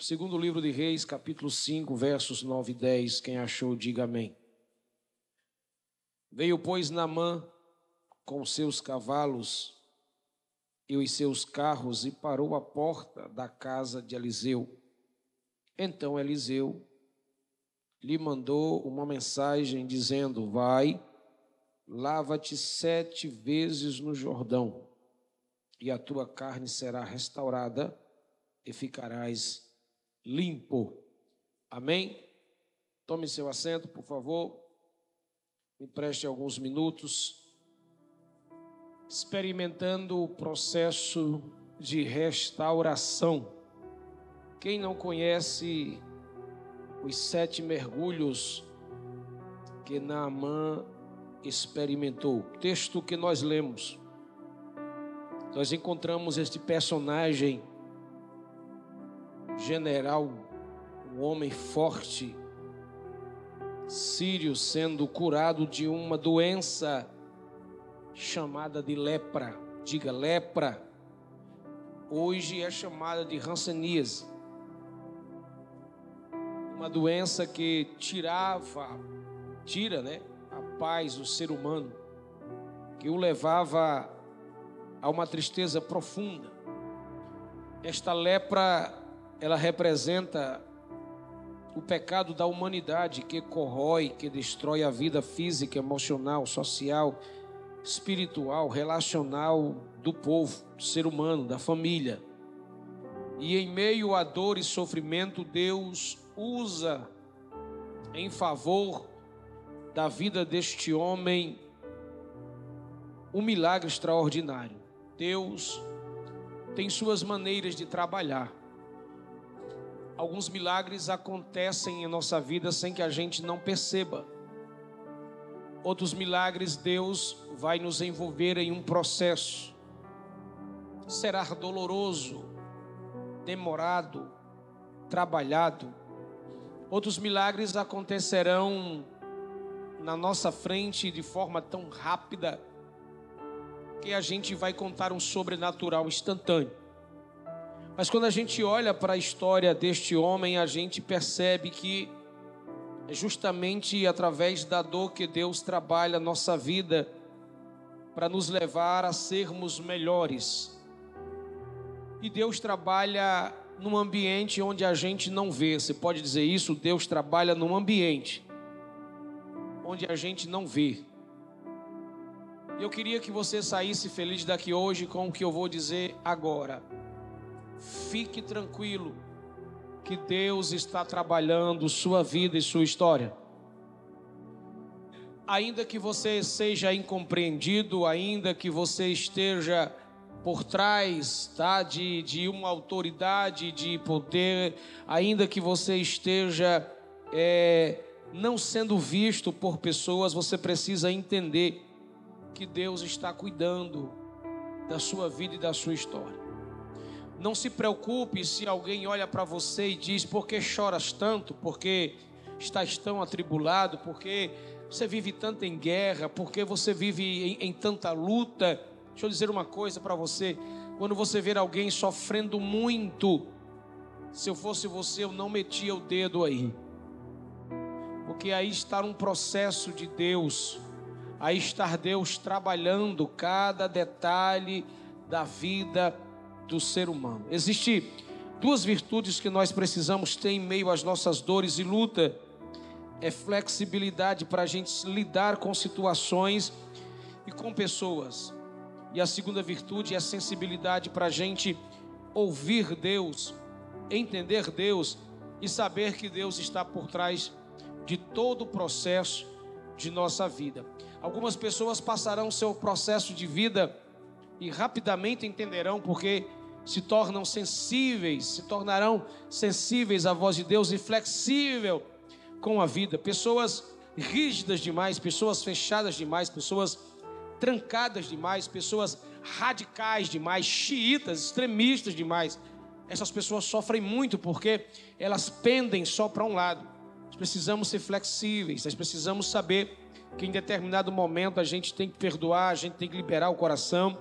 segundo livro de Reis, capítulo 5, versos 9 e 10. Quem achou, diga amém. Veio, pois, Namã com seus cavalos e os seus carros e parou à porta da casa de Eliseu. Então Eliseu lhe mandou uma mensagem dizendo: Vai, lava-te sete vezes no Jordão, e a tua carne será restaurada e ficarás limpo. Amém? Tome seu assento, por favor. Me preste alguns minutos experimentando o processo de restauração. Quem não conhece os sete mergulhos que Naamã experimentou, texto que nós lemos, nós encontramos este personagem general, um homem forte, sírio, sendo curado de uma doença chamada de lepra. Diga lepra. Hoje é chamada de ranceníase. Uma doença que tirava, tira, né, a paz do ser humano, que o levava a uma tristeza profunda. Esta lepra, ela representa o pecado da humanidade que corrói, que destrói a vida física, emocional, social, espiritual, relacional do povo, do ser humano, da família. E em meio a dor e sofrimento, Deus usa em favor da vida deste homem um milagre extraordinário. Deus tem suas maneiras de trabalhar. Alguns milagres acontecem em nossa vida sem que a gente não perceba. Outros milagres, Deus vai nos envolver em um processo. Será doloroso, demorado, trabalhado. Outros milagres acontecerão na nossa frente de forma tão rápida que a gente vai contar um sobrenatural instantâneo. Mas quando a gente olha para a história deste homem, a gente percebe que é justamente através da dor que Deus trabalha a nossa vida para nos levar a sermos melhores. E Deus trabalha num ambiente onde a gente não vê. Você pode dizer isso? Deus trabalha num ambiente onde a gente não vê. Eu queria que você saísse feliz daqui hoje com o que eu vou dizer agora. Fique tranquilo que Deus está trabalhando sua vida e sua história. Ainda que você seja incompreendido, ainda que você esteja por trás tá, de, de uma autoridade, de poder, ainda que você esteja é, não sendo visto por pessoas, você precisa entender que Deus está cuidando da sua vida e da sua história. Não se preocupe se alguém olha para você e diz: Por que choras tanto? Por que estás tão atribulado? Por que você vive tanto em guerra? Por que você vive em, em tanta luta? Deixa eu dizer uma coisa para você: quando você ver alguém sofrendo muito, se eu fosse você, eu não metia o dedo aí, porque aí está um processo de Deus, aí está Deus trabalhando cada detalhe da vida do ser humano. Existem duas virtudes que nós precisamos ter em meio às nossas dores e luta. É flexibilidade para a gente lidar com situações e com pessoas. E a segunda virtude é sensibilidade para a gente ouvir Deus, entender Deus e saber que Deus está por trás de todo o processo de nossa vida. Algumas pessoas passarão seu processo de vida e rapidamente entenderão porque se tornam sensíveis, se tornarão sensíveis à voz de Deus e flexível com a vida. Pessoas rígidas demais, pessoas fechadas demais, pessoas trancadas demais, pessoas radicais demais, xiitas, extremistas demais. Essas pessoas sofrem muito porque elas pendem só para um lado. Nós precisamos ser flexíveis, nós precisamos saber que em determinado momento a gente tem que perdoar, a gente tem que liberar o coração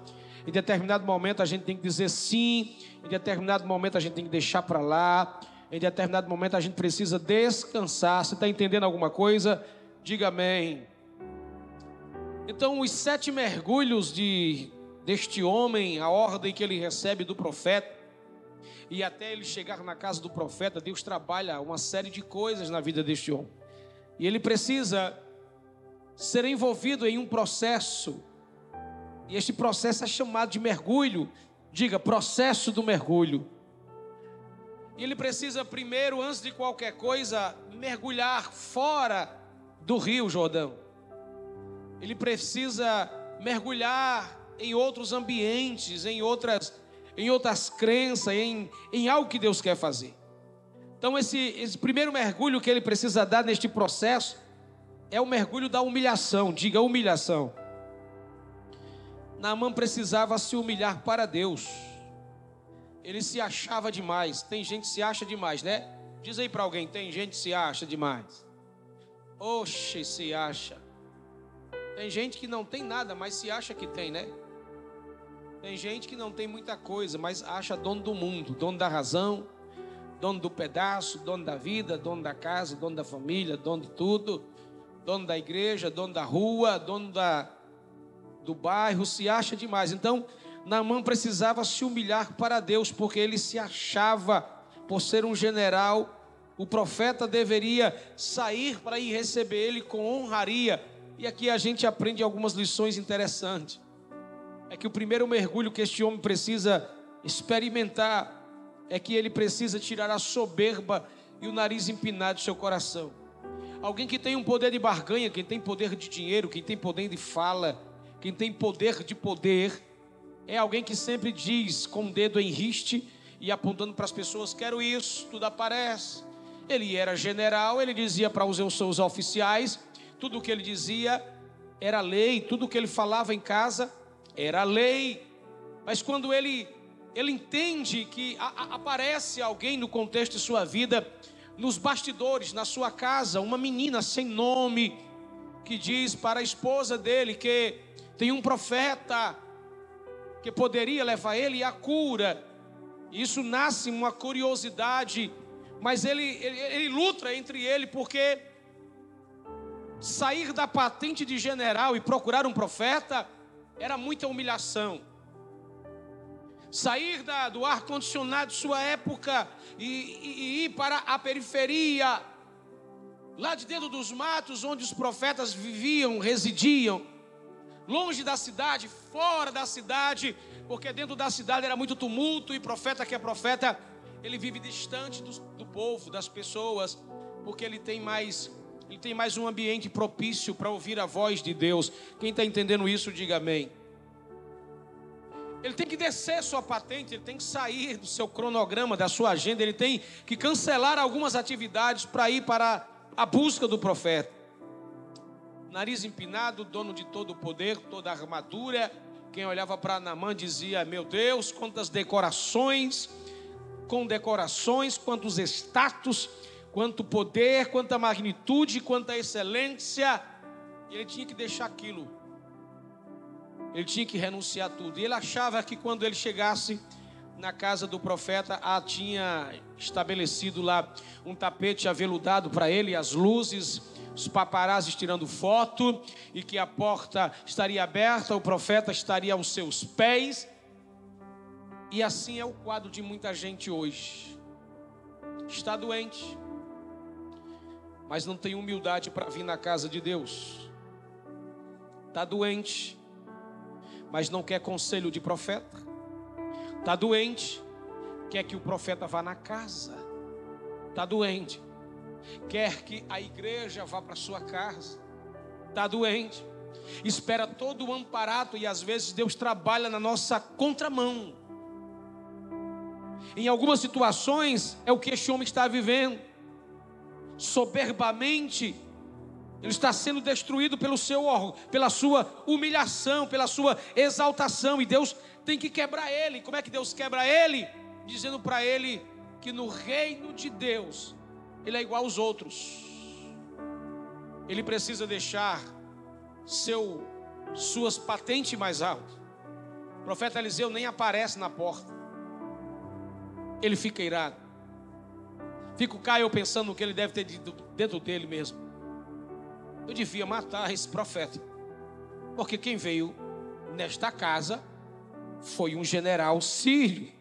em determinado momento a gente tem que dizer sim, em determinado momento a gente tem que deixar para lá. em determinado momento a gente precisa descansar. Você está entendendo alguma coisa? Diga amém. Então, os sete mergulhos de, deste homem, a ordem que ele recebe do profeta, e até ele chegar na casa do profeta, Deus trabalha uma série de coisas na vida deste homem. E ele precisa ser envolvido em um processo, e este processo é chamado de mergulho. Diga, processo do mergulho. E ele precisa primeiro, antes de qualquer coisa, mergulhar fora do Rio Jordão. Ele precisa mergulhar em outros ambientes, em outras, em outras crenças, em, em algo que Deus quer fazer. Então, esse, esse primeiro mergulho que ele precisa dar neste processo é o mergulho da humilhação. Diga humilhação. Naamã precisava se humilhar para Deus ele se achava demais. Tem gente que se acha demais, né? Diz aí para alguém, tem gente que se acha demais. Oxe, se acha. Tem gente que não tem nada, mas se acha que tem, né? Tem gente que não tem muita coisa, mas acha dono do mundo, dono da razão, dono do pedaço, dono da vida, dono da casa, dono da família, dono de tudo, dono da igreja, dono da rua, dono da, do bairro, se acha demais. Então, Naamã precisava se humilhar para Deus, porque ele se achava, por ser um general, o profeta deveria sair para ir receber ele com honraria. E aqui a gente aprende algumas lições interessantes. É que o primeiro mergulho que este homem precisa experimentar é que ele precisa tirar a soberba e o nariz empinado do seu coração. Alguém que tem um poder de barganha, quem tem poder de dinheiro, quem tem poder de fala, quem tem poder de poder, é alguém que sempre diz com o dedo em riste e apontando para as pessoas: quero isso, tudo aparece. Ele era general, ele dizia para os seus oficiais, tudo o que ele dizia era lei, tudo o que ele falava em casa era lei. Mas quando ele, ele entende que a, a, aparece alguém no contexto de sua vida, nos bastidores, na sua casa, uma menina sem nome, que diz para a esposa dele que tem um profeta que poderia levar ele à cura. Isso nasce uma curiosidade, mas ele, ele, ele luta entre ele porque sair da patente de general e procurar um profeta era muita humilhação. Sair da, do ar-condicionado de sua época e, e, e ir para a periferia, lá de dentro dos matos onde os profetas viviam, residiam longe da cidade, fora da cidade, porque dentro da cidade era muito tumulto e profeta que é profeta, ele vive distante do, do povo, das pessoas, porque ele tem mais ele tem mais um ambiente propício para ouvir a voz de Deus. Quem está entendendo isso, diga amém. Ele tem que descer sua patente, ele tem que sair do seu cronograma, da sua agenda, ele tem que cancelar algumas atividades para ir para a busca do profeta nariz empinado, dono de todo o poder, toda a armadura. Quem olhava para Namã dizia: Meu Deus, quantas decorações, com decorações, quantos status, quanto poder, quanta magnitude, quanta excelência. E ele tinha que deixar aquilo. Ele tinha que renunciar a tudo. E ele achava que quando ele chegasse na casa do profeta, a tinha estabelecido lá um tapete aveludado para ele, as luzes os paparazzi tirando foto e que a porta estaria aberta, o profeta estaria aos seus pés. E assim é o quadro de muita gente hoje. Está doente, mas não tem humildade para vir na casa de Deus. Está doente, mas não quer conselho de profeta. Está doente, quer que o profeta vá na casa. Está doente, quer que a igreja vá para sua casa, está doente, espera todo o amparato e às vezes Deus trabalha na nossa contramão. Em algumas situações é o que este homem está vivendo, soberbamente, ele está sendo destruído pelo seu pela sua humilhação, pela sua exaltação, e Deus tem que quebrar ele. Como é que Deus quebra ele? Dizendo para ele que no reino de Deus ele é igual aos outros. Ele precisa deixar seu suas patentes mais altas. O profeta Eliseu nem aparece na porta. Ele fica irado. Fico cá eu pensando no que ele deve ter dentro dele mesmo. Eu devia matar esse profeta. Porque quem veio nesta casa foi um general sírio.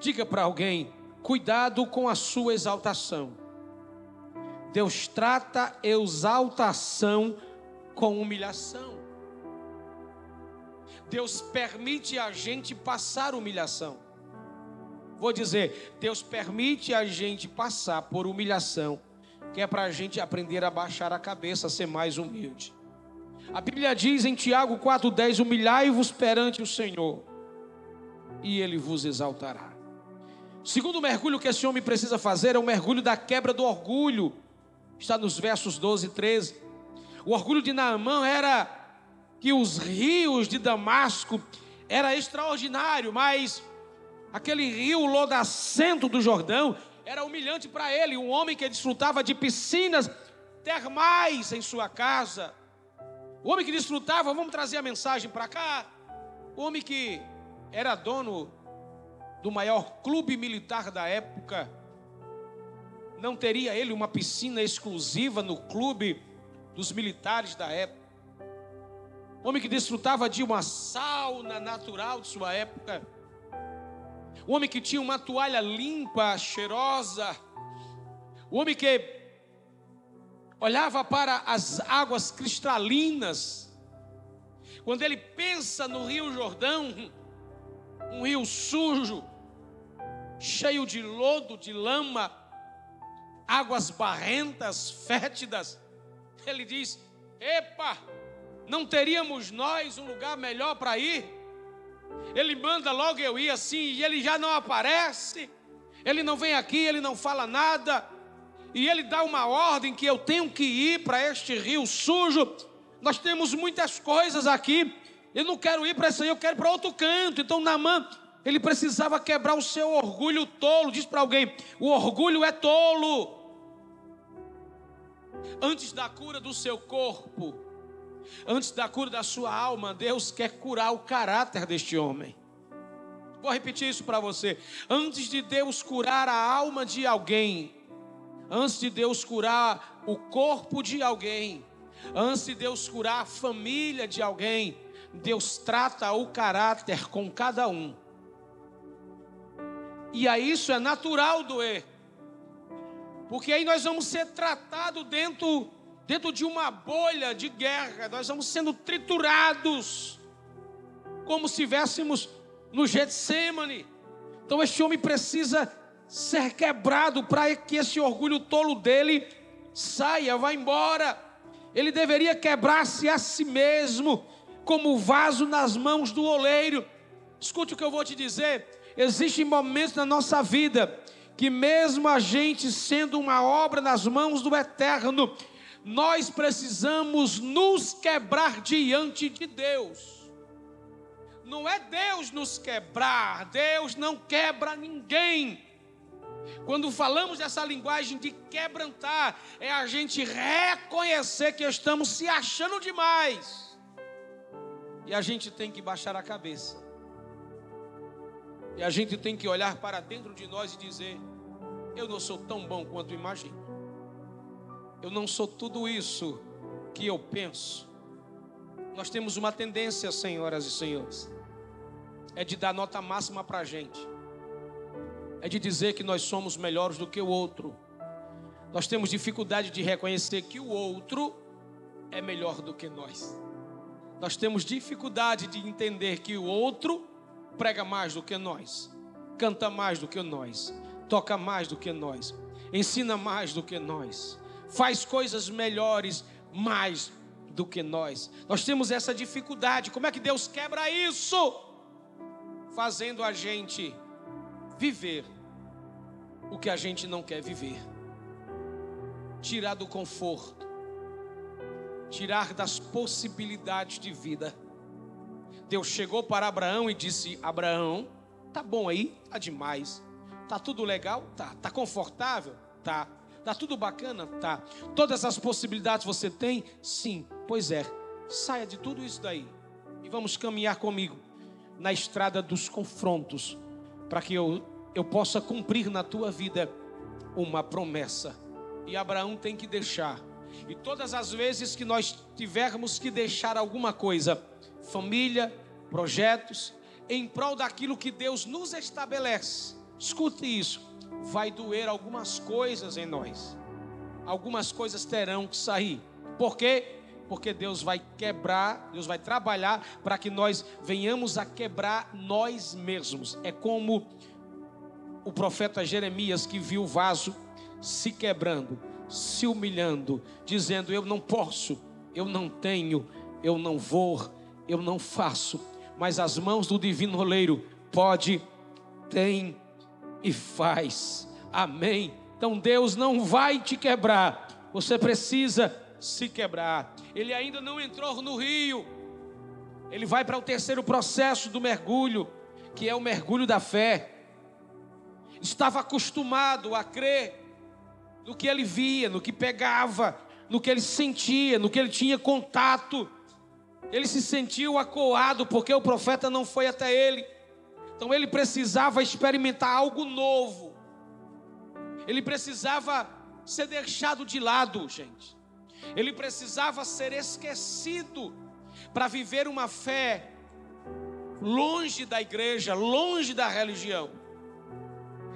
Diga para alguém: cuidado com a sua exaltação. Deus trata exaltação com humilhação. Deus permite a gente passar humilhação. Vou dizer, Deus permite a gente passar por humilhação, que é para a gente aprender a baixar a cabeça, ser mais humilde. A Bíblia diz em Tiago 4,10: Humilhai-vos perante o Senhor, e Ele vos exaltará. O segundo mergulho que esse homem precisa fazer é o mergulho da quebra do orgulho, está nos versos 12 e 13. O orgulho de Naamã era que os rios de Damasco era extraordinário, mas aquele rio lodacento do Jordão era humilhante para ele, um homem que desfrutava de piscinas termais em sua casa. O homem que desfrutava, vamos trazer a mensagem para cá. O homem que era dono do maior clube militar da época, não teria ele uma piscina exclusiva no clube dos militares da época? Homem que desfrutava de uma sauna natural de sua época, o homem que tinha uma toalha limpa, cheirosa, o homem que olhava para as águas cristalinas. Quando ele pensa no Rio Jordão, um rio sujo, cheio de lodo, de lama, águas barrentas, fétidas, ele diz: Epa, não teríamos nós um lugar melhor para ir? Ele manda logo eu ir assim, e ele já não aparece, ele não vem aqui, ele não fala nada, e ele dá uma ordem que eu tenho que ir para este rio sujo. Nós temos muitas coisas aqui, eu não quero ir para esse aí, eu quero para outro canto. Então, Namã, ele precisava quebrar o seu orgulho tolo. Diz para alguém: o orgulho é tolo. Antes da cura do seu corpo, Antes da cura da sua alma, Deus quer curar o caráter deste homem. Vou repetir isso para você. Antes de Deus curar a alma de alguém, antes de Deus curar o corpo de alguém, antes de Deus curar a família de alguém, Deus trata o caráter com cada um. E a isso é natural doer. Porque aí nós vamos ser tratados dentro dentro de uma bolha de guerra, nós vamos sendo triturados, como se estivéssemos no Getsemane. Então este homem precisa ser quebrado para que esse orgulho tolo dele saia, vá embora. Ele deveria quebrar-se a si mesmo, como vaso nas mãos do oleiro. Escute o que eu vou te dizer: existem momentos na nossa vida que, mesmo a gente sendo uma obra nas mãos do Eterno, nós precisamos nos quebrar diante de Deus. Não é Deus nos quebrar, Deus não quebra ninguém. Quando falamos dessa linguagem de quebrantar, é a gente reconhecer que estamos se achando demais. E a gente tem que baixar a cabeça. E a gente tem que olhar para dentro de nós e dizer: Eu não sou tão bom quanto imagino. Eu não sou tudo isso que eu penso. Nós temos uma tendência, senhoras e senhores, é de dar nota máxima para a gente, é de dizer que nós somos melhores do que o outro. Nós temos dificuldade de reconhecer que o outro é melhor do que nós. Nós temos dificuldade de entender que o outro prega mais do que nós, canta mais do que nós, toca mais do que nós, ensina mais do que nós faz coisas melhores mais do que nós. Nós temos essa dificuldade. Como é que Deus quebra isso? Fazendo a gente viver o que a gente não quer viver. Tirar do conforto. Tirar das possibilidades de vida. Deus chegou para Abraão e disse: Abraão, tá bom aí? Tá demais. Tá tudo legal? Tá. Tá confortável? Tá. Tá tudo bacana? Tá. Todas as possibilidades você tem? Sim. Pois é. Saia de tudo isso daí e vamos caminhar comigo na estrada dos confrontos, para que eu, eu possa cumprir na tua vida uma promessa. E Abraão tem que deixar. E todas as vezes que nós tivermos que deixar alguma coisa, família, projetos, em prol daquilo que Deus nos estabelece, escute isso, vai doer algumas coisas em nós. Algumas coisas terão que sair. Por quê? Porque Deus vai quebrar, Deus vai trabalhar para que nós venhamos a quebrar nós mesmos. É como o profeta Jeremias que viu o vaso se quebrando, se humilhando, dizendo: Eu não posso, eu não tenho, eu não vou, eu não faço. Mas as mãos do divino oleiro pode, tem e faz. Amém. Então Deus não vai te quebrar. Você precisa se quebrar. Ele ainda não entrou no rio. Ele vai para o terceiro processo do mergulho, que é o mergulho da fé. Estava acostumado a crer no que ele via, no que pegava, no que ele sentia, no que ele tinha contato. Ele se sentiu acuado porque o profeta não foi até ele. Então ele precisava experimentar algo novo. Ele precisava ser deixado de lado, gente. Ele precisava ser esquecido para viver uma fé longe da igreja, longe da religião.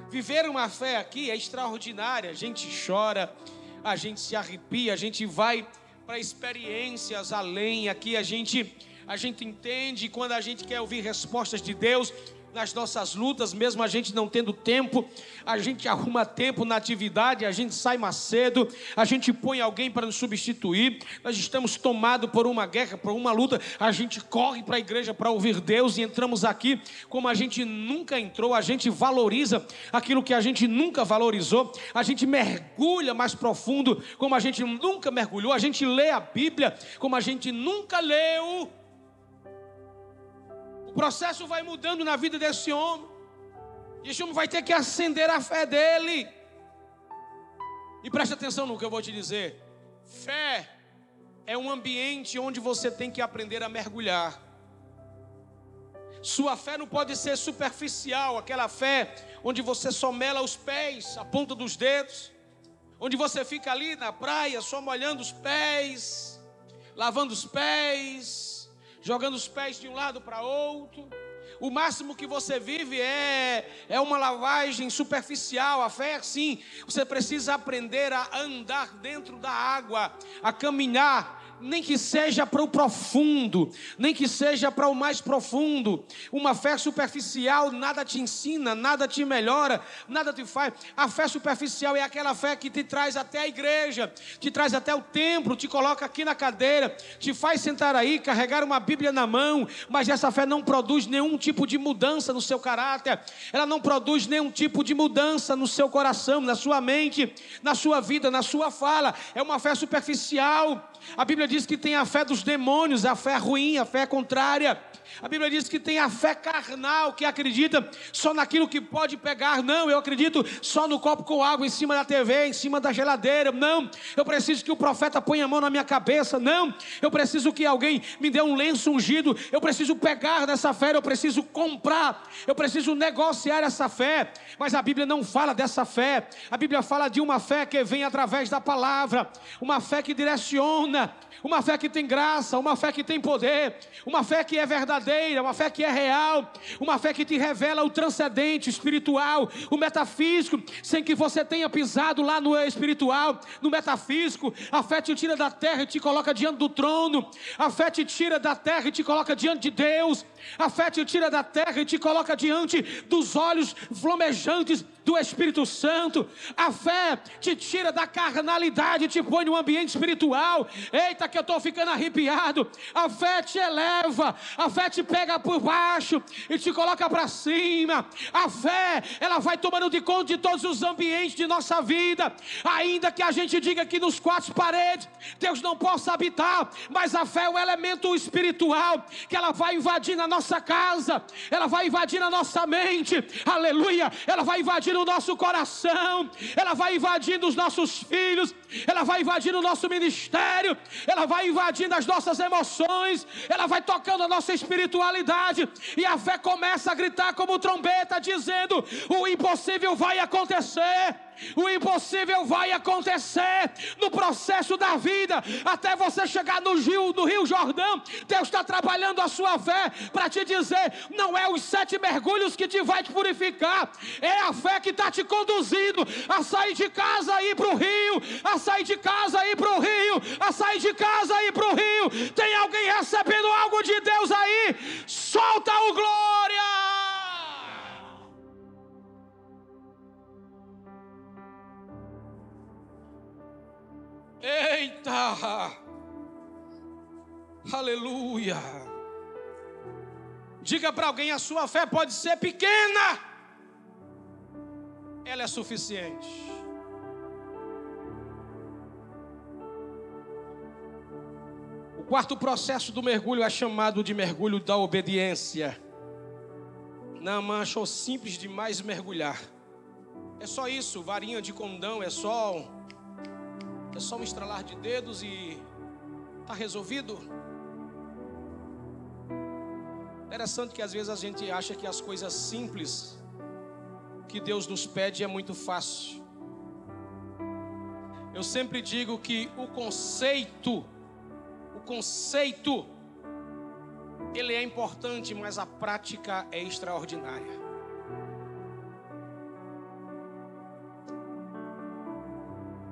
Viver uma fé aqui é extraordinária. A gente chora, a gente se arrepia, a gente vai para experiências além. Aqui a gente a gente entende quando a gente quer ouvir respostas de Deus, nas nossas lutas, mesmo a gente não tendo tempo, a gente arruma tempo na atividade, a gente sai mais cedo, a gente põe alguém para nos substituir. Nós estamos tomados por uma guerra, por uma luta, a gente corre para a igreja para ouvir Deus e entramos aqui como a gente nunca entrou, a gente valoriza aquilo que a gente nunca valorizou, a gente mergulha mais profundo como a gente nunca mergulhou, a gente lê a Bíblia como a gente nunca leu. O processo vai mudando na vida desse homem. E esse homem vai ter que acender a fé dele. E preste atenção no que eu vou te dizer. Fé é um ambiente onde você tem que aprender a mergulhar. Sua fé não pode ser superficial, aquela fé onde você só mela os pés, a ponta dos dedos, onde você fica ali na praia só molhando os pés, lavando os pés, jogando os pés de um lado para outro. O máximo que você vive é, é uma lavagem superficial. A fé é assim. Você precisa aprender a andar dentro da água, a caminhar nem que seja para o profundo, nem que seja para o mais profundo. Uma fé superficial nada te ensina, nada te melhora, nada te faz. A fé superficial é aquela fé que te traz até a igreja, te traz até o templo, te coloca aqui na cadeira, te faz sentar aí, carregar uma Bíblia na mão, mas essa fé não produz nenhum tipo de mudança no seu caráter, ela não produz nenhum tipo de mudança no seu coração, na sua mente, na sua vida, na sua fala. É uma fé superficial. A Bíblia diz que tem a fé dos demônios, a fé ruim, a fé contrária. A Bíblia diz que tem a fé carnal, que acredita só naquilo que pode pegar. Não, eu acredito só no copo com água em cima da TV, em cima da geladeira. Não, eu preciso que o profeta ponha a mão na minha cabeça. Não, eu preciso que alguém me dê um lenço ungido. Eu preciso pegar nessa fé, eu preciso comprar, eu preciso negociar essa fé. Mas a Bíblia não fala dessa fé. A Bíblia fala de uma fé que vem através da palavra, uma fé que direciona uma fé que tem graça, uma fé que tem poder, uma fé que é verdadeira, uma fé que é real, uma fé que te revela o transcendente, espiritual, o metafísico, sem que você tenha pisado lá no espiritual, no metafísico. A fé te tira da terra e te coloca diante do trono, a fé te tira da terra e te coloca diante de Deus, a fé te tira da terra e te coloca diante dos olhos flamejantes do Espírito Santo. A fé te tira da carnalidade e te põe no ambiente espiritual. Eita, que eu estou ficando arrepiado. A fé te eleva, a fé te pega por baixo e te coloca para cima. A fé, ela vai tomando de conta de todos os ambientes de nossa vida. Ainda que a gente diga que nos quatro paredes Deus não possa habitar, mas a fé é um elemento espiritual que ela vai invadir na nossa casa, ela vai invadir na nossa mente. Aleluia! Ela vai invadir o nosso coração, ela vai invadindo os nossos filhos, ela vai invadindo o nosso ministério, ela vai invadindo as nossas emoções, ela vai tocando a nossa espiritualidade, e a fé começa a gritar como trombeta, dizendo: o impossível vai acontecer. O impossível vai acontecer no processo da vida, até você chegar no Rio, no Rio Jordão. Deus está trabalhando a sua fé para te dizer: não é os sete mergulhos que te vai te purificar, é a fé que está te conduzindo a sair de casa e ir para o rio, a sair de casa e ir para o rio, a sair de casa e ir para o rio. Tem alguém recebendo algo de Deus aí? Solta o glória! Eita! Aleluia! Diga para alguém: a sua fé pode ser pequena, ela é suficiente. O quarto processo do mergulho é chamado de mergulho da obediência. Naamã achou simples demais mergulhar. É só isso, varinha de condão, é só é só um estralar de dedos e está resolvido. Interessante que às vezes a gente acha que as coisas simples que Deus nos pede é muito fácil. Eu sempre digo que o conceito, o conceito, ele é importante, mas a prática é extraordinária.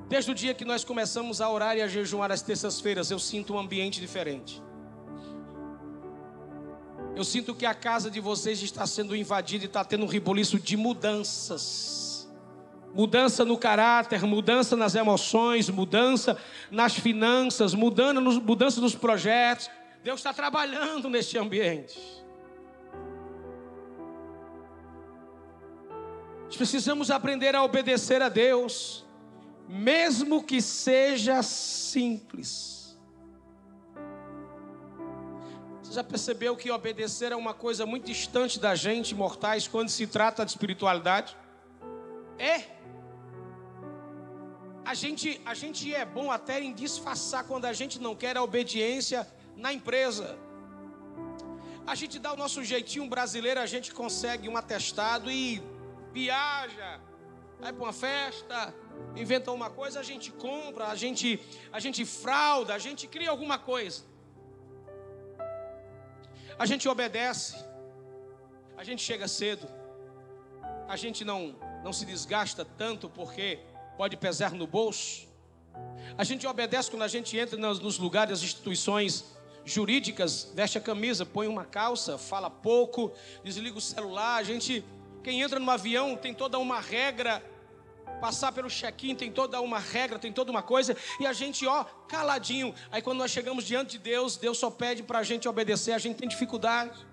Desde o dia que nós começamos a orar e a jejuar às terças-feiras, eu sinto um ambiente diferente. Eu sinto que a casa de vocês está sendo invadida e está tendo um reboliço de mudanças. Mudança no caráter, mudança nas emoções, mudança nas finanças, mudança nos, mudança nos projetos. Deus está trabalhando neste ambiente. Nós precisamos aprender a obedecer a Deus mesmo que seja simples. Você já percebeu que obedecer é uma coisa muito distante da gente, mortais, quando se trata de espiritualidade? É. A gente, a gente é bom até em disfarçar quando a gente não quer a obediência na empresa. A gente dá o nosso jeitinho brasileiro, a gente consegue um atestado e viaja, vai para uma festa, inventam uma coisa, a gente compra, a gente, a gente frauda, a gente cria alguma coisa. A gente obedece, a gente chega cedo, a gente não, não se desgasta tanto porque pode pesar no bolso. A gente obedece quando a gente entra nos, nos lugares, as instituições jurídicas, veste a camisa, põe uma calça, fala pouco, desliga o celular. A gente, quem entra no avião tem toda uma regra Passar pelo check-in tem toda uma regra, tem toda uma coisa, e a gente, ó, caladinho. Aí quando nós chegamos diante de Deus, Deus só pede para a gente obedecer, a gente tem dificuldade.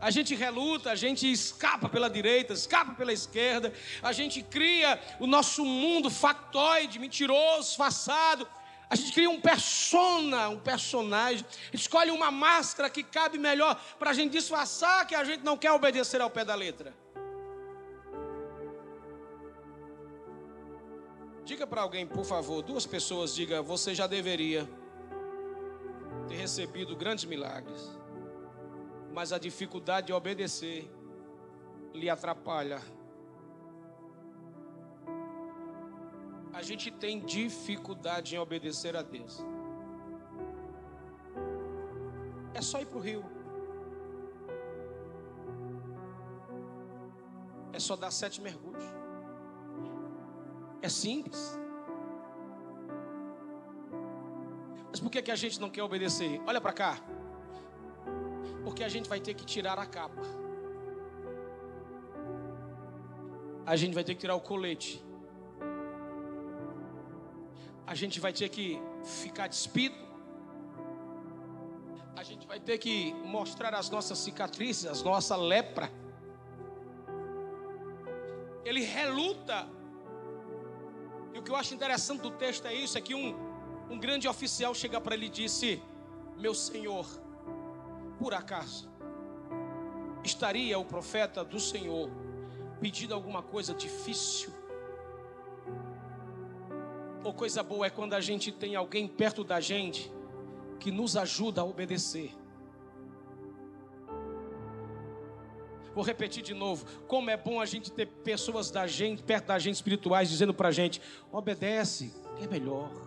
A gente reluta, a gente escapa pela direita, escapa pela esquerda, a gente cria o nosso mundo factoide, mentiroso, disfarçado. A gente cria um persona, um personagem, escolhe uma máscara que cabe melhor para a gente disfarçar que a gente não quer obedecer ao pé da letra. Diga para alguém, por favor, duas pessoas, diga, você já deveria ter recebido grandes milagres, mas a dificuldade de obedecer lhe atrapalha. A gente tem dificuldade em obedecer a Deus. É só ir para o rio. É só dar sete mergulhos. É simples. Mas por que, que a gente não quer obedecer? Olha para cá. Porque a gente vai ter que tirar a capa. A gente vai ter que tirar o colete. A gente vai ter que ficar despido. A gente vai ter que mostrar as nossas cicatrizes, as nossa lepra. Ele reluta que eu acho interessante do texto é isso: é que um, um grande oficial chega para ele e disse: Meu senhor, por acaso estaria o profeta do Senhor pedindo alguma coisa difícil? Ou coisa boa é quando a gente tem alguém perto da gente que nos ajuda a obedecer. Vou repetir de novo. Como é bom a gente ter pessoas da gente, perto da gente, espirituais, dizendo para a gente: obedece, é melhor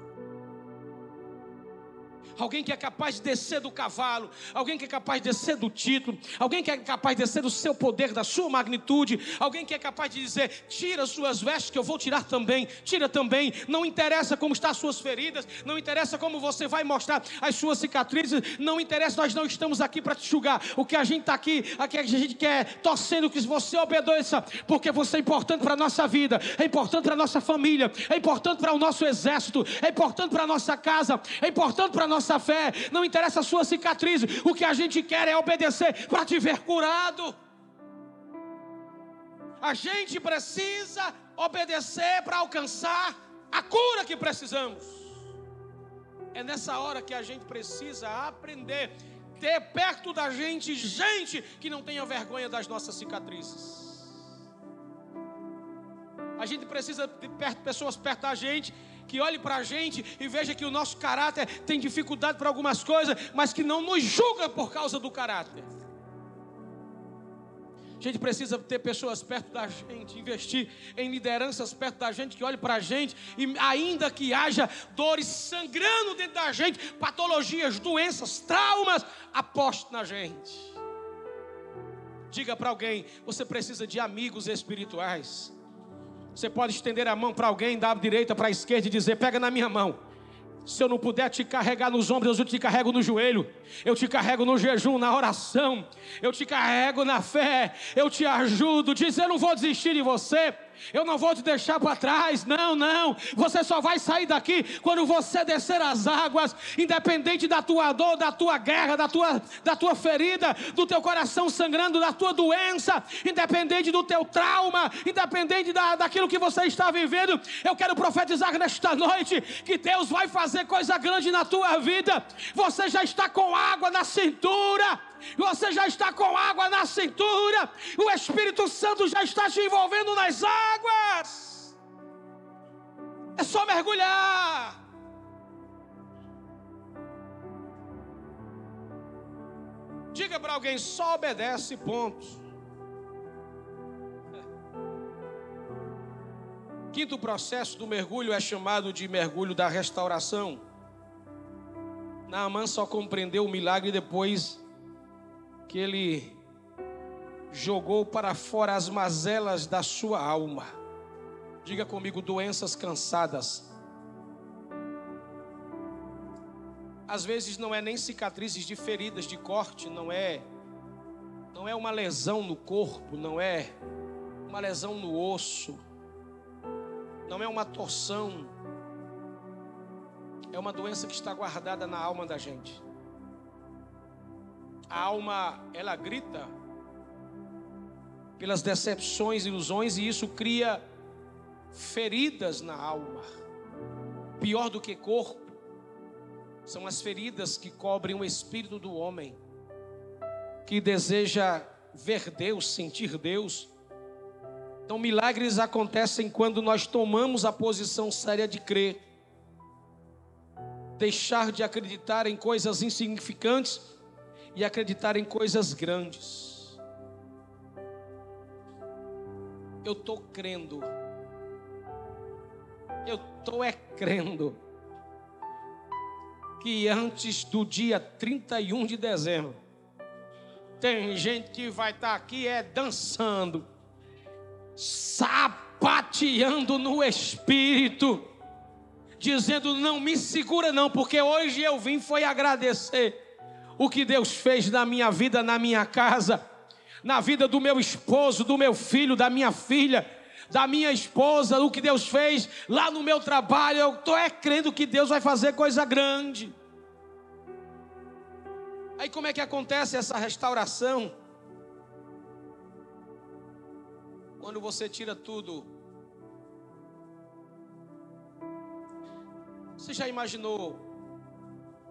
alguém que é capaz de descer do cavalo, alguém que é capaz de descer do título, alguém que é capaz de descer do seu poder, da sua magnitude, alguém que é capaz de dizer: tira suas vestes, que eu vou tirar também, tira também. Não interessa como estão as suas feridas, não interessa como você vai mostrar as suas cicatrizes, não interessa, nós não estamos aqui para te julgar. O que a gente está aqui, aqui a gente quer torcendo que você obedeça, porque você é importante para a nossa vida, é importante para a nossa família, é importante para o nosso exército, é importante para a nossa casa, é importante para a nossa nossa fé, não interessa a sua cicatriz, o que a gente quer é obedecer para te ver curado. A gente precisa obedecer para alcançar a cura que precisamos. É nessa hora que a gente precisa aprender, ter perto da gente gente que não tenha vergonha das nossas cicatrizes. A gente precisa de perto, pessoas perto da gente que olhe para a gente e veja que o nosso caráter tem dificuldade para algumas coisas, mas que não nos julga por causa do caráter. A gente precisa ter pessoas perto da gente, investir em lideranças perto da gente que olhe para a gente e ainda que haja dores sangrando dentro da gente, patologias, doenças, traumas, aposte na gente. Diga para alguém, você precisa de amigos espirituais. Você pode estender a mão para alguém, dar a direita para a esquerda e dizer: pega na minha mão. Se eu não puder te carregar nos ombros, eu te carrego no joelho, eu te carrego no jejum, na oração, eu te carrego na fé, eu te ajudo. Diz: Eu não vou desistir de você eu não vou te deixar para trás, não, não. Você só vai sair daqui quando você descer as águas, independente da tua dor, da tua guerra, da tua, da tua ferida, do teu coração sangrando, da tua doença, independente do teu trauma, independente da, daquilo que você está vivendo. Eu quero profetizar nesta noite que Deus vai fazer coisa grande na tua vida. Você já está com água na cintura você já está com água na cintura, o Espírito Santo já está te envolvendo nas águas. É só mergulhar. Diga para alguém, só obedece, ponto. Quinto processo do mergulho é chamado de mergulho da restauração. Naamã só compreendeu o milagre depois que ele jogou para fora as mazelas da sua alma. Diga comigo, doenças cansadas. Às vezes não é nem cicatrizes de feridas de corte, não é não é uma lesão no corpo, não é uma lesão no osso, não é uma torção. É uma doença que está guardada na alma da gente a alma ela grita pelas decepções, ilusões e isso cria feridas na alma. Pior do que corpo são as feridas que cobrem o espírito do homem que deseja ver Deus, sentir Deus. Então, milagres acontecem quando nós tomamos a posição séria de crer, deixar de acreditar em coisas insignificantes e acreditar em coisas grandes. Eu estou crendo. Eu estou é crendo que antes do dia 31 de dezembro, tem gente que vai estar tá aqui é dançando, sapateando no espírito, dizendo: Não me segura, não, porque hoje eu vim foi agradecer o que Deus fez na minha vida, na minha casa, na vida do meu esposo, do meu filho, da minha filha, da minha esposa, o que Deus fez lá no meu trabalho. Eu estou é crendo que Deus vai fazer coisa grande. Aí como é que acontece essa restauração? Quando você tira tudo. Você já imaginou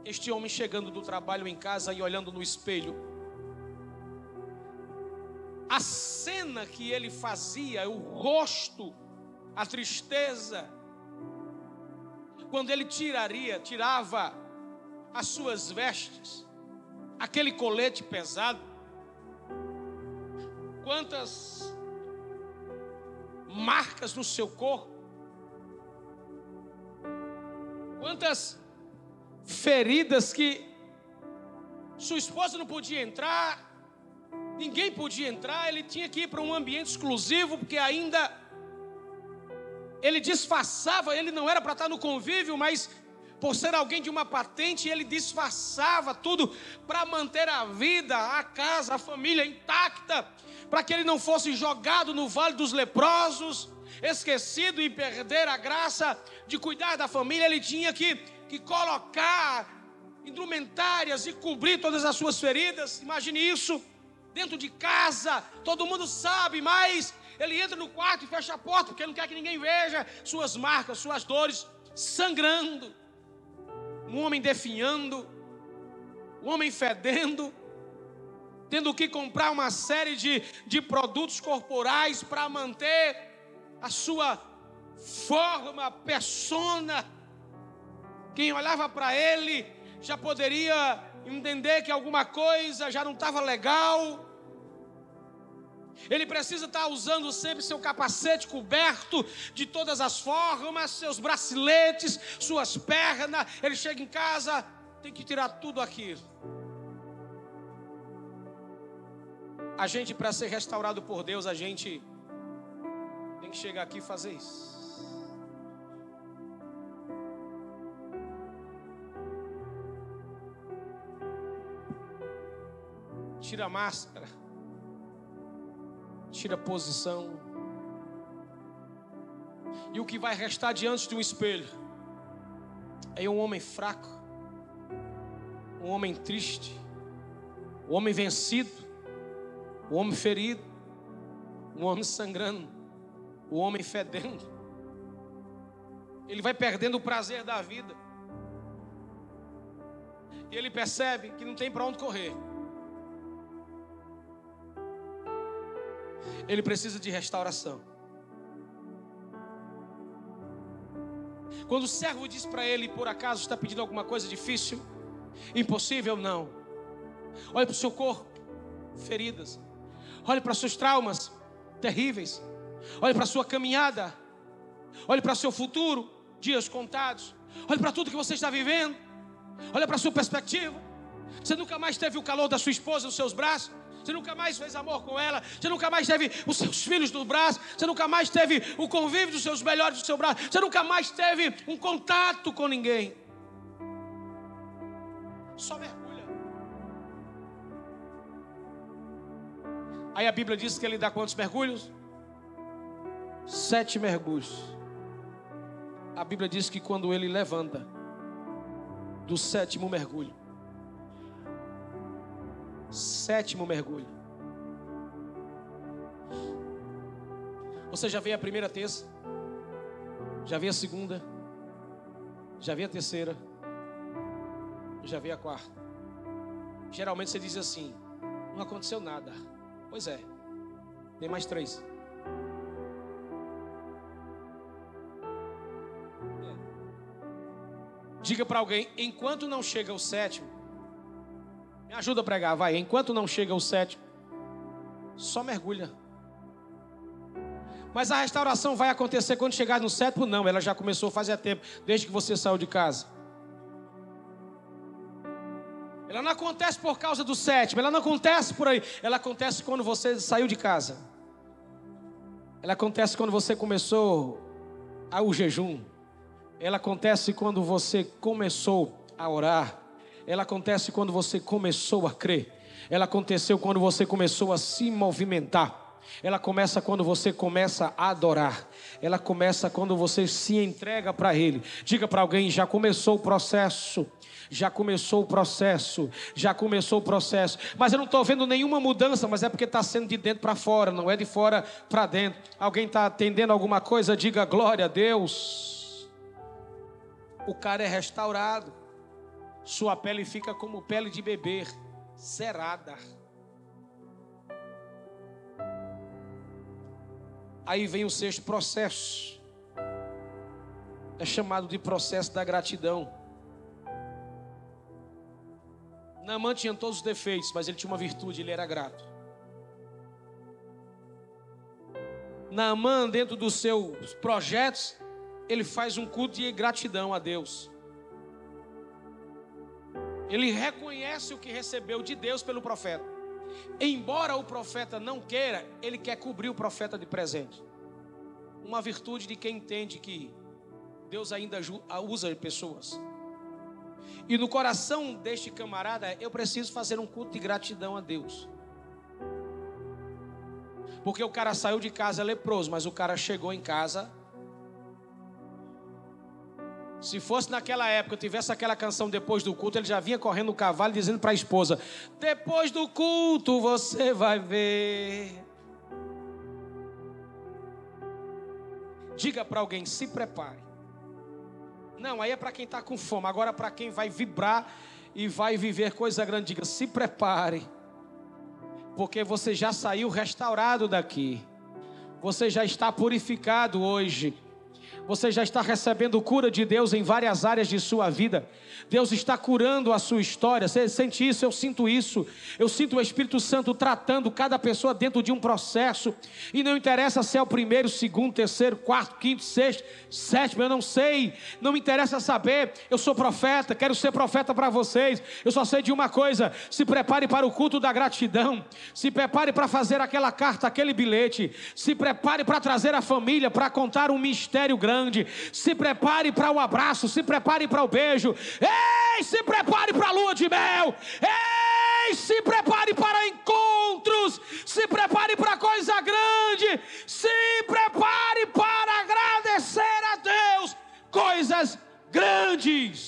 este homem chegando do trabalho em casa e olhando no espelho. A cena que ele fazia, o rosto, a tristeza, quando ele tiraria, tirava as suas vestes, aquele colete pesado, quantas marcas no seu corpo, quantas feridas que sua esposa não podia entrar, ninguém podia entrar, ele tinha que ir para um ambiente exclusivo, porque ainda ele disfarçava, ele não era para estar no convívio, mas por ser alguém de uma patente, ele disfarçava tudo para manter a vida, a casa, a família intacta, para que ele não fosse jogado no vale dos leprosos, esquecido e perder a graça de cuidar da família. Ele tinha que, que colocar indumentárias e cobrir todas as suas feridas. Imagine isso dentro de casa, todo mundo sabe, mas ele entra no quarto e fecha a porta porque não quer que ninguém veja suas marcas, suas dores sangrando um homem definhando, um homem fedendo, tendo que comprar uma série de, de produtos corporais para manter a sua forma, persona. Quem olhava para ele já poderia entender que alguma coisa já não estava legal. Ele precisa estar usando sempre seu capacete coberto de todas as formas, seus braceletes, suas pernas. Ele chega em casa, tem que tirar tudo aquilo. A gente, para ser restaurado por Deus, a gente tem que chegar aqui e fazer isso. Tira a máscara tira a posição. E o que vai restar diante de um espelho é um homem fraco, um homem triste, um homem vencido, um homem ferido, um homem sangrando, um homem fedendo. Ele vai perdendo o prazer da vida. E ele percebe que não tem para onde correr. Ele precisa de restauração. Quando o servo diz para ele, por acaso está pedindo alguma coisa difícil, impossível, não. Olhe para o seu corpo, feridas. Olhe para os seus traumas terríveis. Olhe para a sua caminhada. Olhe para o seu futuro, dias contados. Olhe para tudo que você está vivendo. Olhe para a sua perspectiva. Você nunca mais teve o calor da sua esposa nos seus braços. Você nunca mais fez amor com ela. Você nunca mais teve os seus filhos no braço. Você nunca mais teve o convívio dos seus melhores do seu braço. Você nunca mais teve um contato com ninguém. Só mergulha. Aí a Bíblia diz que ele dá quantos mergulhos? Sete mergulhos. A Bíblia diz que quando ele levanta do sétimo mergulho, Sétimo mergulho. Você já veio a primeira terça? Já veio a segunda? Já veio a terceira? Já veio a quarta? Geralmente você diz assim: não aconteceu nada. Pois é, tem mais três. Diga para alguém: enquanto não chega o sétimo, me ajuda a pregar, vai. Enquanto não chega o sétimo, só mergulha. Mas a restauração vai acontecer quando chegar no sétimo? Não, ela já começou faz tempo, desde que você saiu de casa. Ela não acontece por causa do sétimo, ela não acontece por aí, ela acontece quando você saiu de casa. Ela acontece quando você começou o jejum. Ela acontece quando você começou a orar. Ela acontece quando você começou a crer. Ela aconteceu quando você começou a se movimentar. Ela começa quando você começa a adorar. Ela começa quando você se entrega para Ele. Diga para alguém: já começou o processo. Já começou o processo. Já começou o processo. Mas eu não estou vendo nenhuma mudança, mas é porque está sendo de dentro para fora, não é de fora para dentro. Alguém está atendendo alguma coisa? Diga glória a Deus. O cara é restaurado sua pele fica como pele de beber, cerada. Aí vem o sexto processo. É chamado de processo da gratidão. Naamã tinha todos os defeitos, mas ele tinha uma virtude, ele era grato. Naamã, dentro dos seus projetos, ele faz um culto de gratidão a Deus. Ele reconhece o que recebeu de Deus pelo profeta. Embora o profeta não queira, ele quer cobrir o profeta de presente. Uma virtude de quem entende que Deus ainda usa pessoas. E no coração deste camarada, eu preciso fazer um culto de gratidão a Deus. Porque o cara saiu de casa leproso, mas o cara chegou em casa. Se fosse naquela época, tivesse aquela canção depois do culto, ele já vinha correndo no cavalo dizendo para a esposa: Depois do culto você vai ver. Diga para alguém: se prepare. Não, aí é para quem está com fome. Agora, para quem vai vibrar e vai viver coisa grande, diga: se prepare porque você já saiu restaurado daqui. Você já está purificado hoje. Você já está recebendo cura de Deus em várias áreas de sua vida. Deus está curando a sua história. Você sente isso? Eu sinto isso. Eu sinto o Espírito Santo tratando cada pessoa dentro de um processo. E não interessa se é o primeiro, segundo, terceiro, quarto, quinto, sexto, sétimo, eu não sei. Não me interessa saber. Eu sou profeta, quero ser profeta para vocês. Eu só sei de uma coisa: se prepare para o culto da gratidão. Se prepare para fazer aquela carta, aquele bilhete. Se prepare para trazer a família, para contar um mistério grande grande. Se prepare para o abraço, se prepare para o beijo. Ei, se prepare para a lua de mel. Ei, se prepare para encontros. Se prepare para coisa grande. Se prepare para agradecer a Deus coisas grandes.